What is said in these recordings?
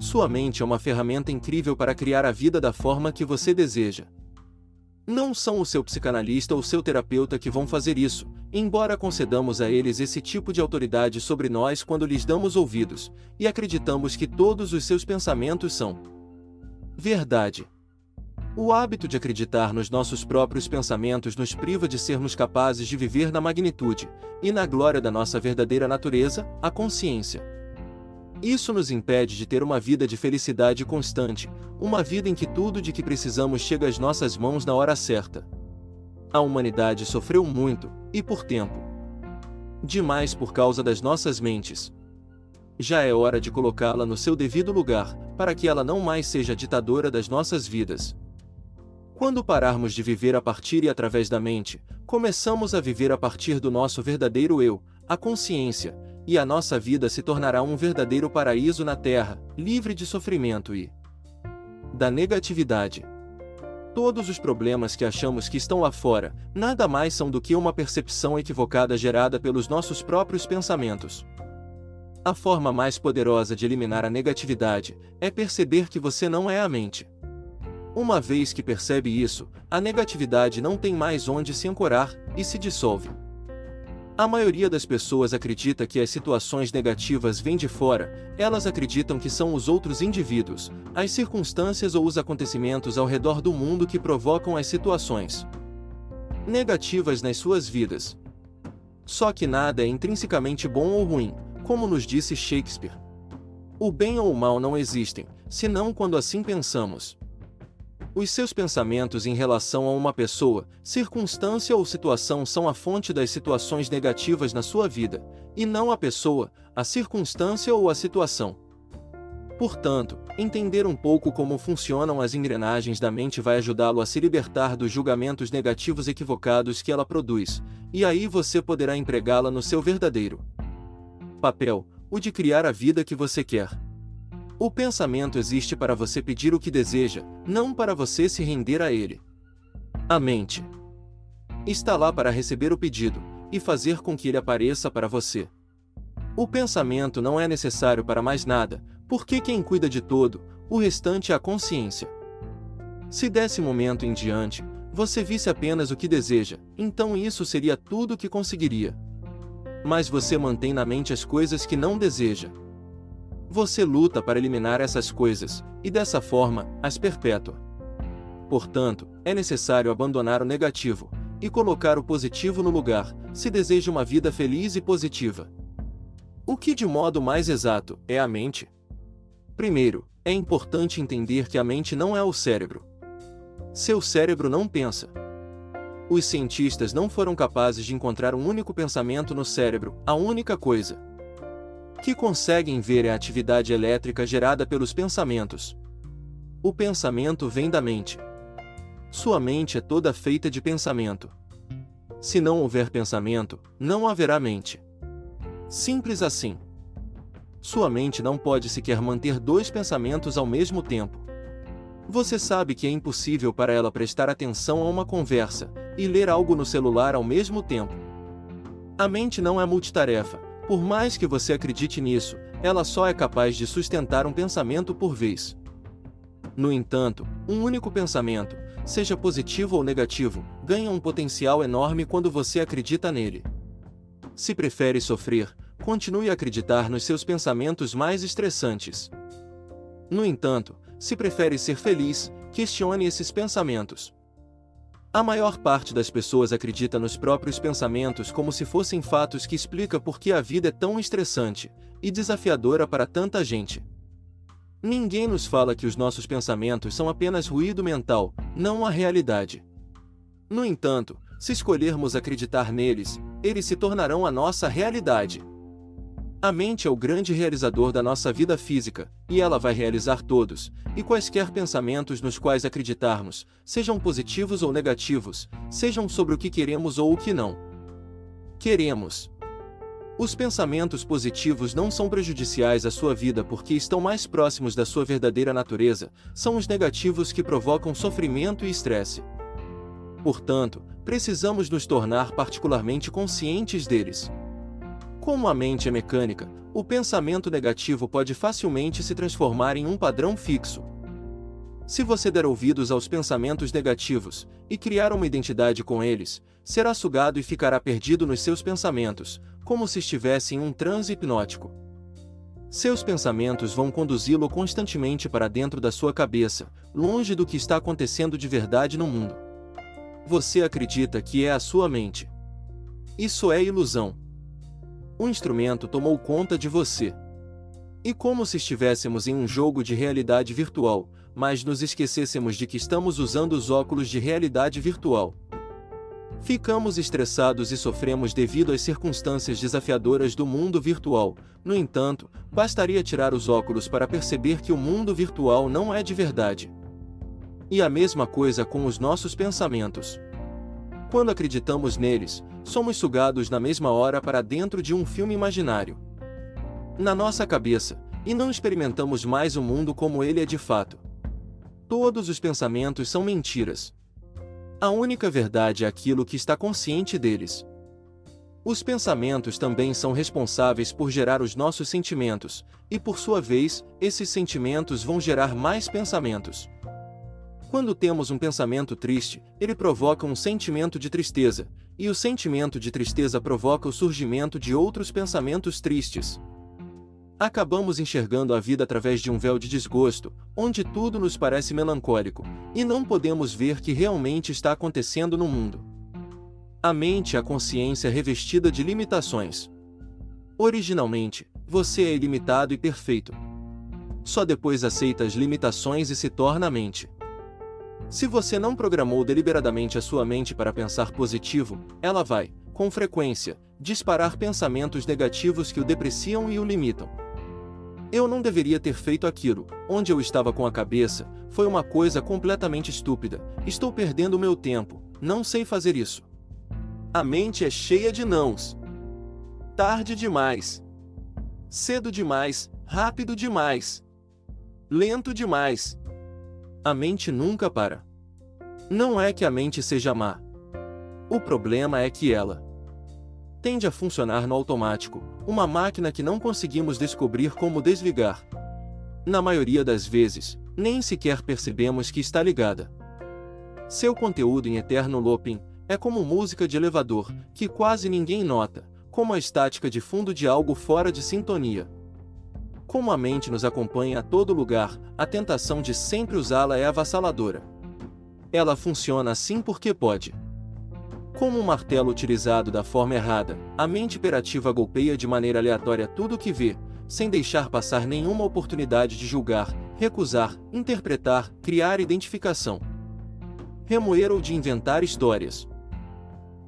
Sua mente é uma ferramenta incrível para criar a vida da forma que você deseja. Não são o seu psicanalista ou seu terapeuta que vão fazer isso, embora concedamos a eles esse tipo de autoridade sobre nós quando lhes damos ouvidos, e acreditamos que todos os seus pensamentos são verdade. O hábito de acreditar nos nossos próprios pensamentos nos priva de sermos capazes de viver na magnitude e na glória da nossa verdadeira natureza, a consciência. Isso nos impede de ter uma vida de felicidade constante, uma vida em que tudo de que precisamos chega às nossas mãos na hora certa. A humanidade sofreu muito, e por tempo. Demais por causa das nossas mentes. Já é hora de colocá-la no seu devido lugar, para que ela não mais seja ditadora das nossas vidas. Quando pararmos de viver a partir e através da mente, começamos a viver a partir do nosso verdadeiro eu, a consciência, e a nossa vida se tornará um verdadeiro paraíso na Terra, livre de sofrimento e da negatividade. Todos os problemas que achamos que estão lá fora, nada mais são do que uma percepção equivocada gerada pelos nossos próprios pensamentos. A forma mais poderosa de eliminar a negatividade é perceber que você não é a mente. Uma vez que percebe isso, a negatividade não tem mais onde se ancorar e se dissolve. A maioria das pessoas acredita que as situações negativas vêm de fora, elas acreditam que são os outros indivíduos, as circunstâncias ou os acontecimentos ao redor do mundo que provocam as situações negativas nas suas vidas. Só que nada é intrinsecamente bom ou ruim, como nos disse Shakespeare. O bem ou o mal não existem, senão quando assim pensamos. Os seus pensamentos em relação a uma pessoa, circunstância ou situação são a fonte das situações negativas na sua vida, e não a pessoa, a circunstância ou a situação. Portanto, entender um pouco como funcionam as engrenagens da mente vai ajudá-lo a se libertar dos julgamentos negativos equivocados que ela produz, e aí você poderá empregá-la no seu verdadeiro papel, o de criar a vida que você quer. O pensamento existe para você pedir o que deseja, não para você se render a ele. A mente está lá para receber o pedido e fazer com que ele apareça para você. O pensamento não é necessário para mais nada, porque quem cuida de todo, o restante é a consciência. Se desse momento em diante, você visse apenas o que deseja, então isso seria tudo o que conseguiria. Mas você mantém na mente as coisas que não deseja, você luta para eliminar essas coisas, e dessa forma, as perpétua. Portanto, é necessário abandonar o negativo e colocar o positivo no lugar, se deseja uma vida feliz e positiva. O que, de modo mais exato, é a mente? Primeiro, é importante entender que a mente não é o cérebro. Seu cérebro não pensa. Os cientistas não foram capazes de encontrar um único pensamento no cérebro, a única coisa que conseguem ver é a atividade elétrica gerada pelos pensamentos. O pensamento vem da mente. Sua mente é toda feita de pensamento. Se não houver pensamento, não haverá mente. Simples assim. Sua mente não pode sequer manter dois pensamentos ao mesmo tempo. Você sabe que é impossível para ela prestar atenção a uma conversa e ler algo no celular ao mesmo tempo. A mente não é multitarefa, por mais que você acredite nisso, ela só é capaz de sustentar um pensamento por vez. No entanto, um único pensamento, seja positivo ou negativo, ganha um potencial enorme quando você acredita nele. Se prefere sofrer, continue a acreditar nos seus pensamentos mais estressantes. No entanto, se prefere ser feliz, questione esses pensamentos. A maior parte das pessoas acredita nos próprios pensamentos como se fossem fatos que explica por que a vida é tão estressante e desafiadora para tanta gente. Ninguém nos fala que os nossos pensamentos são apenas ruído mental, não a realidade. No entanto, se escolhermos acreditar neles, eles se tornarão a nossa realidade. A mente é o grande realizador da nossa vida física, e ela vai realizar todos, e quaisquer pensamentos nos quais acreditarmos, sejam positivos ou negativos, sejam sobre o que queremos ou o que não queremos. Os pensamentos positivos não são prejudiciais à sua vida porque estão mais próximos da sua verdadeira natureza, são os negativos que provocam sofrimento e estresse. Portanto, precisamos nos tornar particularmente conscientes deles. Como a mente é mecânica, o pensamento negativo pode facilmente se transformar em um padrão fixo. Se você der ouvidos aos pensamentos negativos e criar uma identidade com eles, será sugado e ficará perdido nos seus pensamentos, como se estivesse em um transe hipnótico. Seus pensamentos vão conduzi-lo constantemente para dentro da sua cabeça, longe do que está acontecendo de verdade no mundo. Você acredita que é a sua mente. Isso é ilusão. O instrumento tomou conta de você. E como se estivéssemos em um jogo de realidade virtual, mas nos esquecêssemos de que estamos usando os óculos de realidade virtual. Ficamos estressados e sofremos devido às circunstâncias desafiadoras do mundo virtual. No entanto, bastaria tirar os óculos para perceber que o mundo virtual não é de verdade. E a mesma coisa com os nossos pensamentos. Quando acreditamos neles, somos sugados na mesma hora para dentro de um filme imaginário. Na nossa cabeça, e não experimentamos mais o mundo como ele é de fato. Todos os pensamentos são mentiras. A única verdade é aquilo que está consciente deles. Os pensamentos também são responsáveis por gerar os nossos sentimentos, e por sua vez, esses sentimentos vão gerar mais pensamentos. Quando temos um pensamento triste, ele provoca um sentimento de tristeza, e o sentimento de tristeza provoca o surgimento de outros pensamentos tristes. Acabamos enxergando a vida através de um véu de desgosto, onde tudo nos parece melancólico, e não podemos ver que realmente está acontecendo no mundo. A mente é a consciência revestida de limitações. Originalmente, você é ilimitado e perfeito. Só depois aceita as limitações e se torna a mente. Se você não programou deliberadamente a sua mente para pensar positivo, ela vai, com frequência, disparar pensamentos negativos que o depreciam e o limitam. Eu não deveria ter feito aquilo, onde eu estava com a cabeça, foi uma coisa completamente estúpida, estou perdendo meu tempo, não sei fazer isso. A mente é cheia de nãos. Tarde demais. Cedo demais, rápido demais. Lento demais. A mente nunca para. Não é que a mente seja má. O problema é que ela tende a funcionar no automático, uma máquina que não conseguimos descobrir como desligar. Na maioria das vezes, nem sequer percebemos que está ligada. Seu conteúdo em eterno looping é como música de elevador, que quase ninguém nota, como a estática de fundo de algo fora de sintonia. Como a mente nos acompanha a todo lugar, a tentação de sempre usá-la é avassaladora. Ela funciona assim porque pode. Como um martelo utilizado da forma errada, a mente imperativa golpeia de maneira aleatória tudo o que vê, sem deixar passar nenhuma oportunidade de julgar, recusar, interpretar, criar identificação, remoer ou de inventar histórias.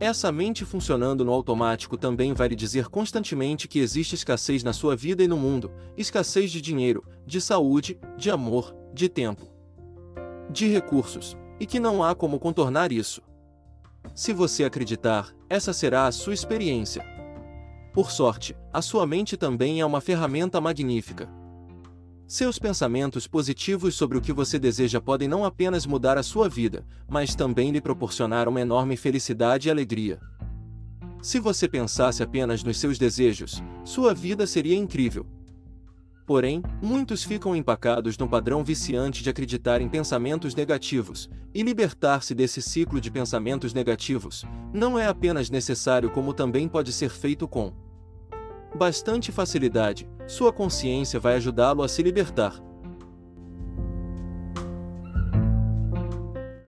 Essa mente funcionando no automático também vai lhe dizer constantemente que existe escassez na sua vida e no mundo, escassez de dinheiro, de saúde, de amor, de tempo, de recursos, e que não há como contornar isso. Se você acreditar, essa será a sua experiência. Por sorte, a sua mente também é uma ferramenta magnífica. Seus pensamentos positivos sobre o que você deseja podem não apenas mudar a sua vida, mas também lhe proporcionar uma enorme felicidade e alegria. Se você pensasse apenas nos seus desejos, sua vida seria incrível. Porém, muitos ficam empacados no padrão viciante de acreditar em pensamentos negativos, e libertar-se desse ciclo de pensamentos negativos não é apenas necessário, como também pode ser feito com bastante facilidade. Sua consciência vai ajudá-lo a se libertar.